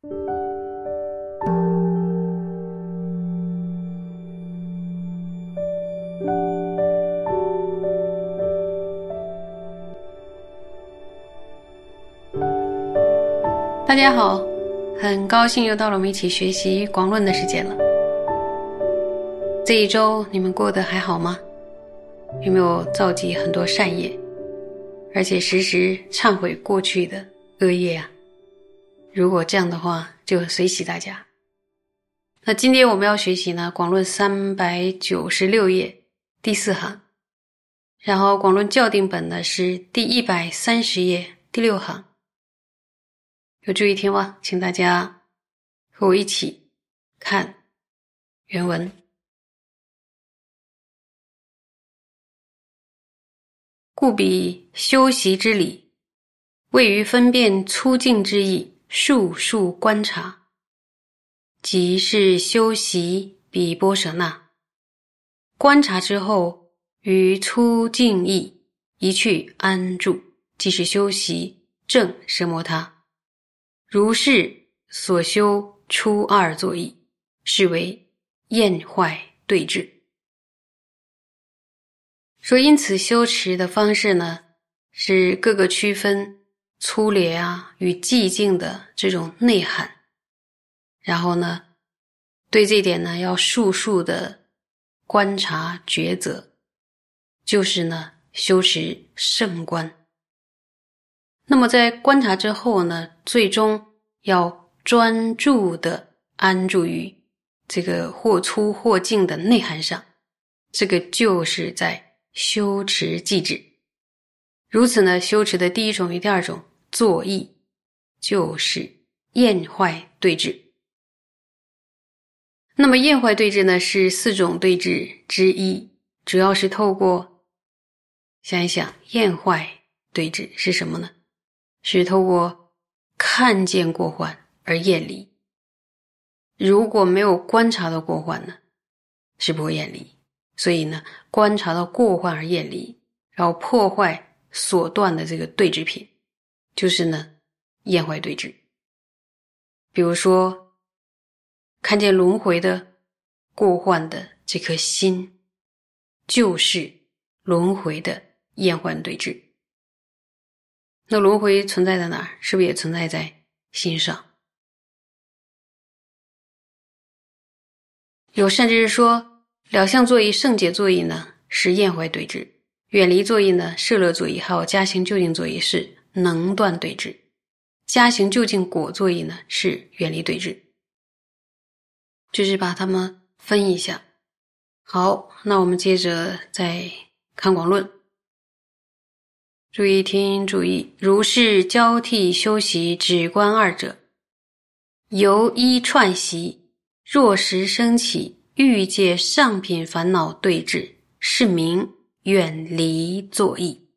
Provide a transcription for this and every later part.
大家好，很高兴又到了我们一起学习广论的时间了。这一周你们过得还好吗？有没有造集很多善业，而且时时忏悔过去的恶业啊？如果这样的话，就随喜大家。那今天我们要学习呢，《广论》三百九十六页第四行，然后《广论校订本》呢是第一百三十页第六行。有注意听吗？请大家和我一起看原文。故彼修习之理，位于分辨粗净之意，数数观察，即是修习比波舍那。观察之后，于粗静意一去安住，即是修习正奢摩他。如是所修初二作意，是为厌坏对治。说因此修持的方式呢，是各个区分粗劣啊与寂静的这种内涵。然后呢，对这点呢要速速的观察抉择，就是呢修持圣观。那么在观察之后呢，最终要专注的安住于这个或粗或净的内涵上，这个就是在修持寂止。如此呢，修持的第一种与第二种作意，就是厌坏对治。那么厌坏对治呢，是四种对治之一，主要是透过想一想，厌坏对治是什么呢？是透过看见过患而厌离。如果没有观察到过患呢，是不会厌离。所以呢，观察到过患而厌离，然后破坏所断的这个对治品，就是呢厌坏对治。比如说，看见轮回的过患的这颗心，就是轮回的厌患对治。那轮回存在在哪儿？是不是也存在在心上？有甚至是说，了相作意、圣解作意呢，是厌坏对治；远离作意呢，摄乐作意；还有加行究竟作意是能断对治；家行究竟果作意呢，是远离对治。就是把它们分一下。好，那我们接着再看广论。注意听，注意，如是交替修习止观二者，由一串习，若时升起欲界上品烦恼对峙，是名远离作意。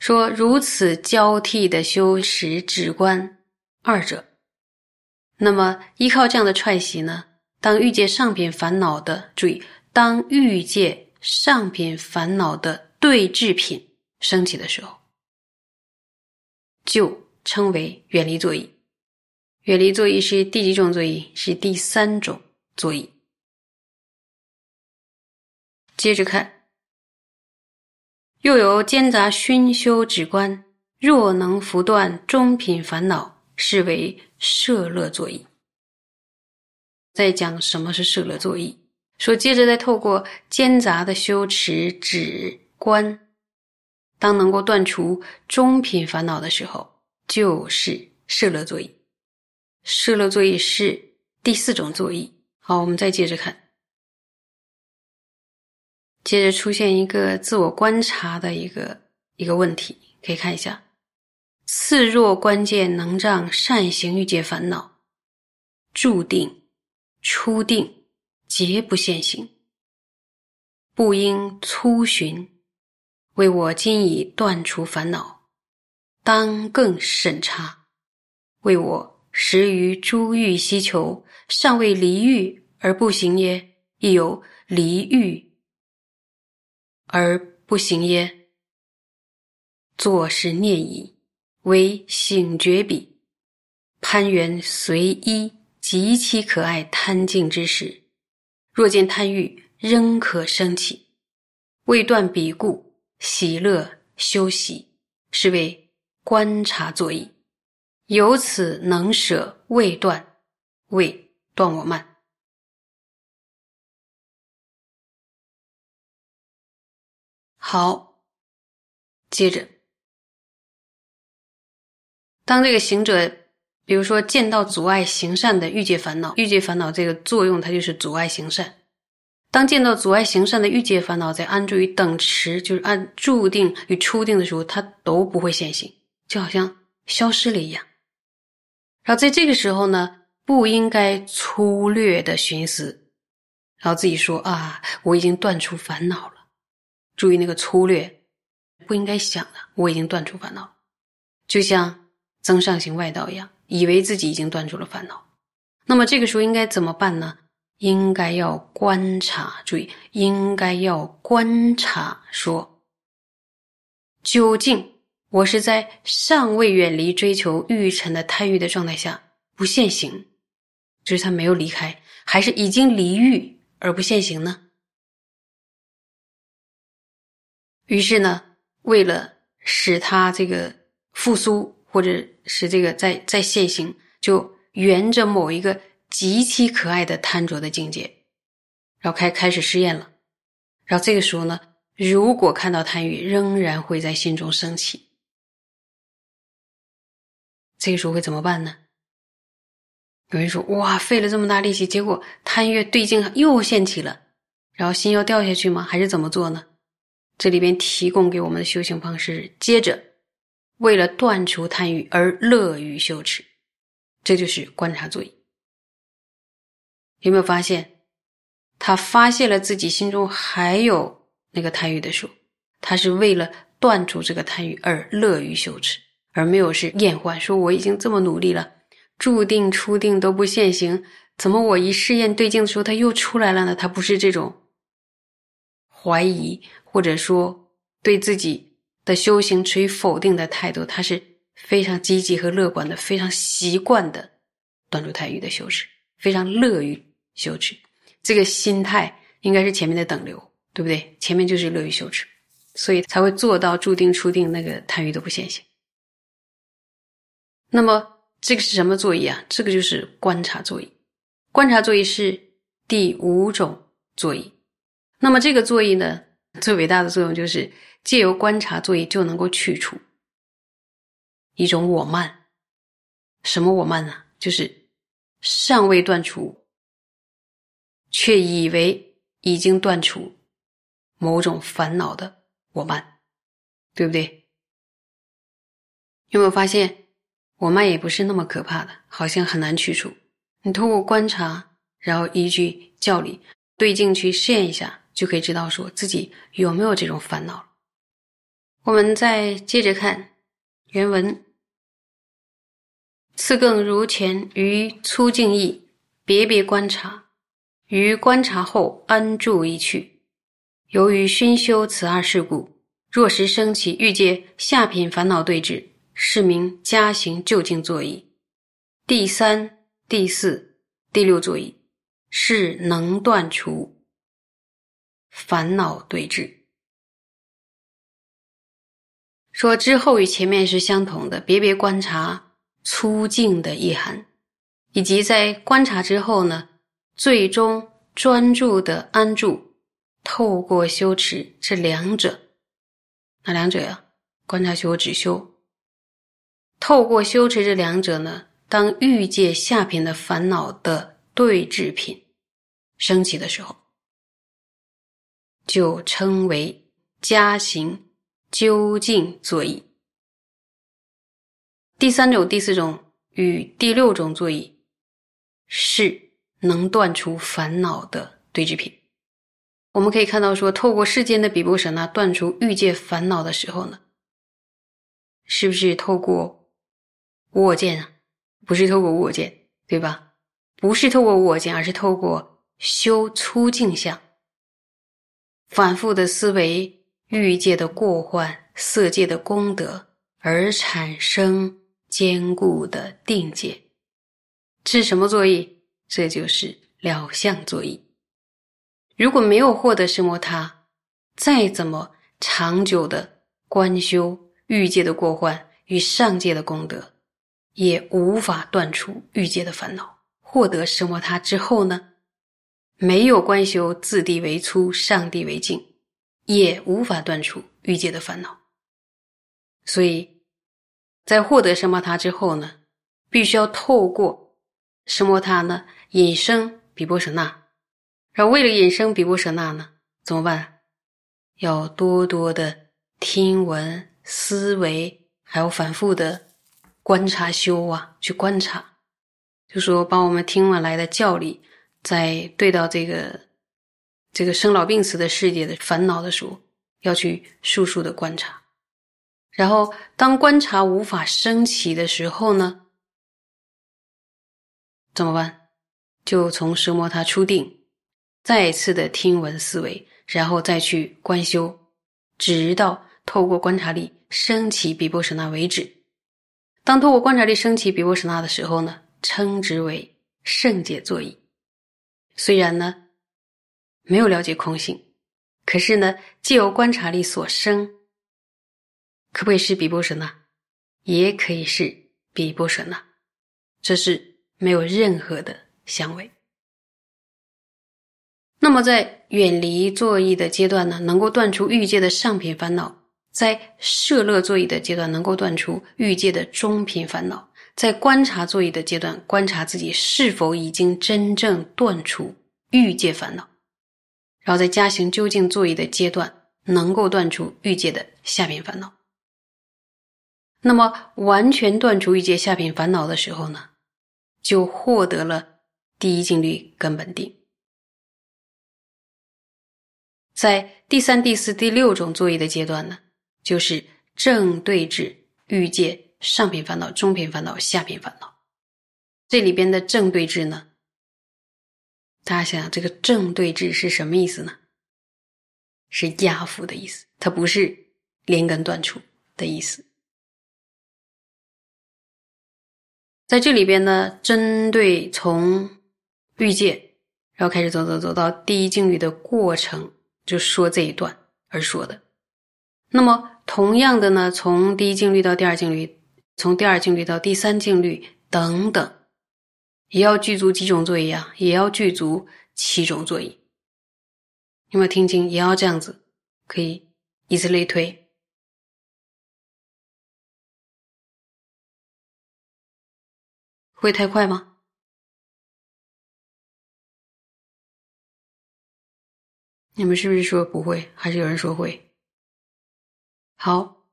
说如此交替的修持止观二者，那么依靠这样的串习呢？当遇见上品烦恼的注意，当遇见上品烦恼的对峙品。升起的时候，就称为远离座椅。远离座椅是第几种座椅？是第三种座椅。接着看，又有兼杂熏修止观，若能拂断中品烦恼，是为摄乐座椅。在讲什么是摄乐座椅？说接着再透过兼杂的修持止观。当能够断除中品烦恼的时候，就是摄乐作意。摄乐作意是第四种作意。好，我们再接着看，接着出现一个自我观察的一个一个问题，可以看一下：次若关键能障善行欲界烦恼，注定初定皆不现行，不应粗寻。为我今已断除烦恼，当更审查。为我时于诸欲希求，尚未离欲而不行耶？亦有离欲而不行耶？作是念矣，为醒觉彼，攀缘随一，极其可爱贪净之时，若见贪欲仍可生起，未断彼故，喜乐休息，是为观察作意。由此能舍未断，未断我慢。好，接着。当这个行者，比如说见到阻碍行善的欲界烦恼，欲界烦恼这个作用，它就是阻碍行善。当见到阻碍行善的欲界烦恼在安住于等持，就是按注定与初定的时候，它都不会现行，就好像消失了一样。然后在这个时候呢，不应该粗略的寻思，然后自己说啊，我已经断除烦恼了。注意那个粗略，不应该想的，我已经断除烦恼，就像。增上行外道一样，以为自己已经断除了烦恼，那么这个时候应该怎么办呢？应该要观察，注意，应该要观察，说究竟我是在尚未远离追求欲尘的贪欲的状态下不现行，就是他没有离开，还是已经离欲而不现行呢？于是呢，为了使他这个复苏。或者使这个在在现行，就沿着某一个极其可爱的贪着的境界，然后开开始试验了。然后这个时候呢，如果看到贪欲，仍然会在心中升起，这个时候会怎么办呢？有人说：“哇，费了这么大力气，结果贪欲对境又现起了，然后心要掉下去吗？还是怎么做呢？”这里边提供给我们的修行方式，接着。为了断除贪欲而乐于羞耻，这就是观察作意。有没有发现，他发现了自己心中还有那个贪欲的时候，他是为了断除这个贪欲而乐于羞耻，而没有是厌患。说我已经这么努力了，注定初定都不现行，怎么我一试验对境的时候他又出来了呢？他不是这种怀疑，或者说对自己。的修行处于否定的态度，他是非常积极和乐观的，非常习惯的断除贪欲的修持，非常乐于修持。这个心态应该是前面的等流，对不对？前面就是乐于修持，所以才会做到注定初定，那个贪欲都不现行。那么这个是什么座椅啊？这个就是观察座椅。观察座椅是第五种座椅。那么这个作业呢，最伟大的作用就是。借由观察作业就能够去除一种我慢，什么我慢呢？就是尚未断除，却以为已经断除某种烦恼的我慢，对不对？有没有发现我慢也不是那么可怕的，好像很难去除。你通过观察，然后依据教理对镜去试验一下，就可以知道说自己有没有这种烦恼了。我们再接着看原文。次更如前于粗静意别别观察，于观察后安住一去。由于熏修此二事故，若时生起欲界下品烦恼对峙，是名加行就近坐意。第三、第四、第六作意是能断除烦恼对峙。说之后与前面是相同的，别别观察粗静的意涵，以及在观察之后呢，最终专注的安住，透过修持这两者，哪两者呀？观察修止修。透过修持这两者呢，当欲界下品的烦恼的对治品升起的时候，就称为加行。究竟作意。第三种、第四种与第六种作意是能断除烦恼的对治品。我们可以看到，说透过世间的比波舍那断除欲界烦恼的时候呢，是不是透过我见啊？不是透过我见，对吧？不是透过我见，而是透过修粗净相，反复的思维。欲界的过患，色界的功德，而产生坚固的定界，这是什么作意？这就是了相作意。如果没有获得什摩他，再怎么长久的观修欲界的过患与上界的功德，也无法断除欲界的烦恼。获得什摩他之后呢，没有观修自地为粗，上地为净，也无法断除欲界的烦恼。所以，在获得什摩他之后呢，必须要透过什摩他呢引生比波舍那。然后为了引生比波舍那呢，怎么办？要多多的听闻、思维，还有反复的观察修啊，去观察，就说把我们听闻来的教理，在对到这个这个生老病死的世界的烦恼的时候，要去速速的观察。然后，当观察无法升起的时候呢，怎么办？就从奢摩他出定，再次的听闻思维，然后再去观修，直到透过观察力升起比波舍那为止。当透过观察力升起比波舍那的时候呢，称之为圣解作意。虽然呢没有了解空性，可是呢借由观察力所生。可不可以是比波舍那？也可以是比波舍那，这是没有任何的相违。那么在远离作意的阶段呢，能够断除欲界的上品烦恼；在摄乐作意的阶段，能够断除欲界的中品烦恼；在观察作意的阶段，观察自己是否已经真正断除欲界烦恼；然后在加行究竟作意的阶段，能够断除欲界的下品烦恼。那么，完全断除欲界下品烦恼的时候呢，就获得了第一境律根本定。在第三、第四、第六种作业的阶段呢，就是正对治欲界上品烦恼、中品烦恼、下品烦恼。这里边的正对治呢，大家想想，这个正对治是什么意思呢？是压伏的意思，它不是连根断除的意思。在这里边呢，针对从欲界，然后开始走走走到第一境遇的过程，就说这一段而说的。那么同样的呢，从第一境遇到第二境遇，从第二境律到第三境律等等，也要具足几种座椅啊？也要具足七种座椅。有没有听清？也要这样子，可以以此类推。会太快吗？你们是不是说不会？还是有人说会？好，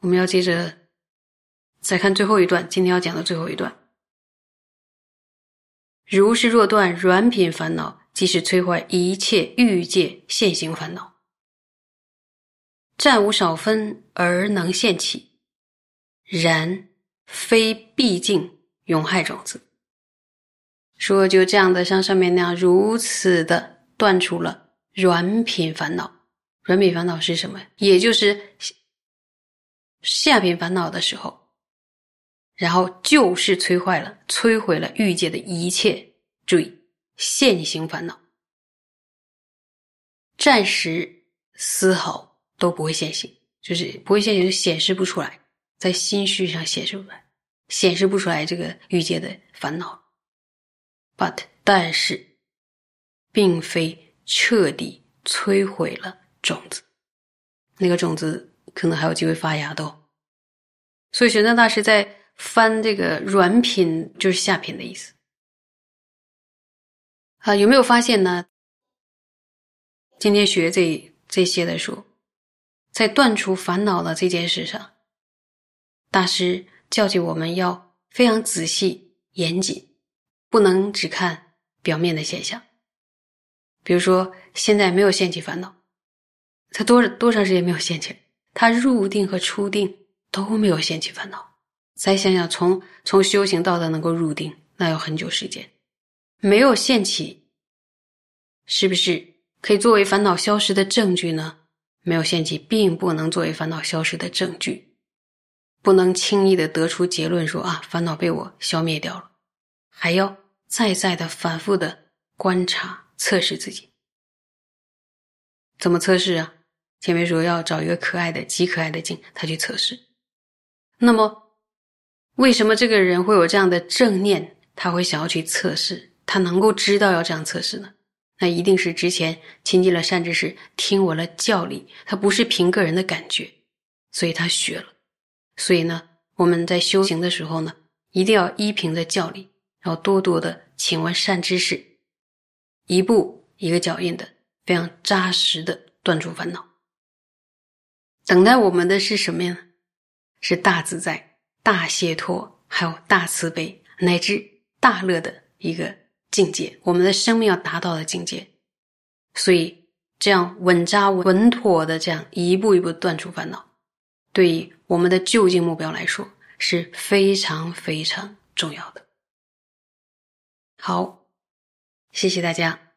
我们要接着再看最后一段，今天要讲的最后一段。如是若断软品烦恼，即是摧坏一切欲界现行烦恼，暂无少分而能现起，然非毕竟。永害种子，说就这样的，像上面那样，如此的断除了软品烦恼。软品烦恼是什么？也就是下品烦恼的时候，然后就是摧坏了、摧毁了欲界的一切。注意，现行烦恼，暂时丝毫都不会现行，就是不会现行，就显示不出来，在心绪上显示不出来。显示不出来这个欲界的烦恼，but 但是，并非彻底摧毁了种子，那个种子可能还有机会发芽的。哦。所以玄奘大师在翻这个软品，就是下品的意思。啊，有没有发现呢？今天学这这些的书，在断除烦恼的这件事上，大师。教诫我们要非常仔细严谨，不能只看表面的现象。比如说，现在没有掀起烦恼，他多多长时间没有掀起？他入定和出定都没有掀起烦恼。再想想，从从修行到的能够入定，那要很久时间，没有现起，是不是可以作为烦恼消失的证据呢？没有现起，并不能作为烦恼消失的证据。不能轻易的得出结论说啊，烦恼被我消灭掉了。还要再再的反复的观察测试自己。怎么测试啊？前面说要找一个可爱的、极可爱的镜，他去测试。那么，为什么这个人会有这样的正念？他会想要去测试，他能够知道要这样测试呢？那一定是之前亲近了善知识，听我了教理，他不是凭个人的感觉，所以他学了。所以呢，我们在修行的时候呢，一定要依凭着教理，然后多多的请问善知识，一步一个脚印的，非常扎实的断除烦恼。等待我们的是什么呀？是大自在、大解脱，还有大慈悲，乃至大乐的一个境界。我们的生命要达到的境界。所以，这样稳扎稳妥的这样一步一步断除烦恼，对于我们的就近目标来说是非常非常重要的。好，谢谢大家。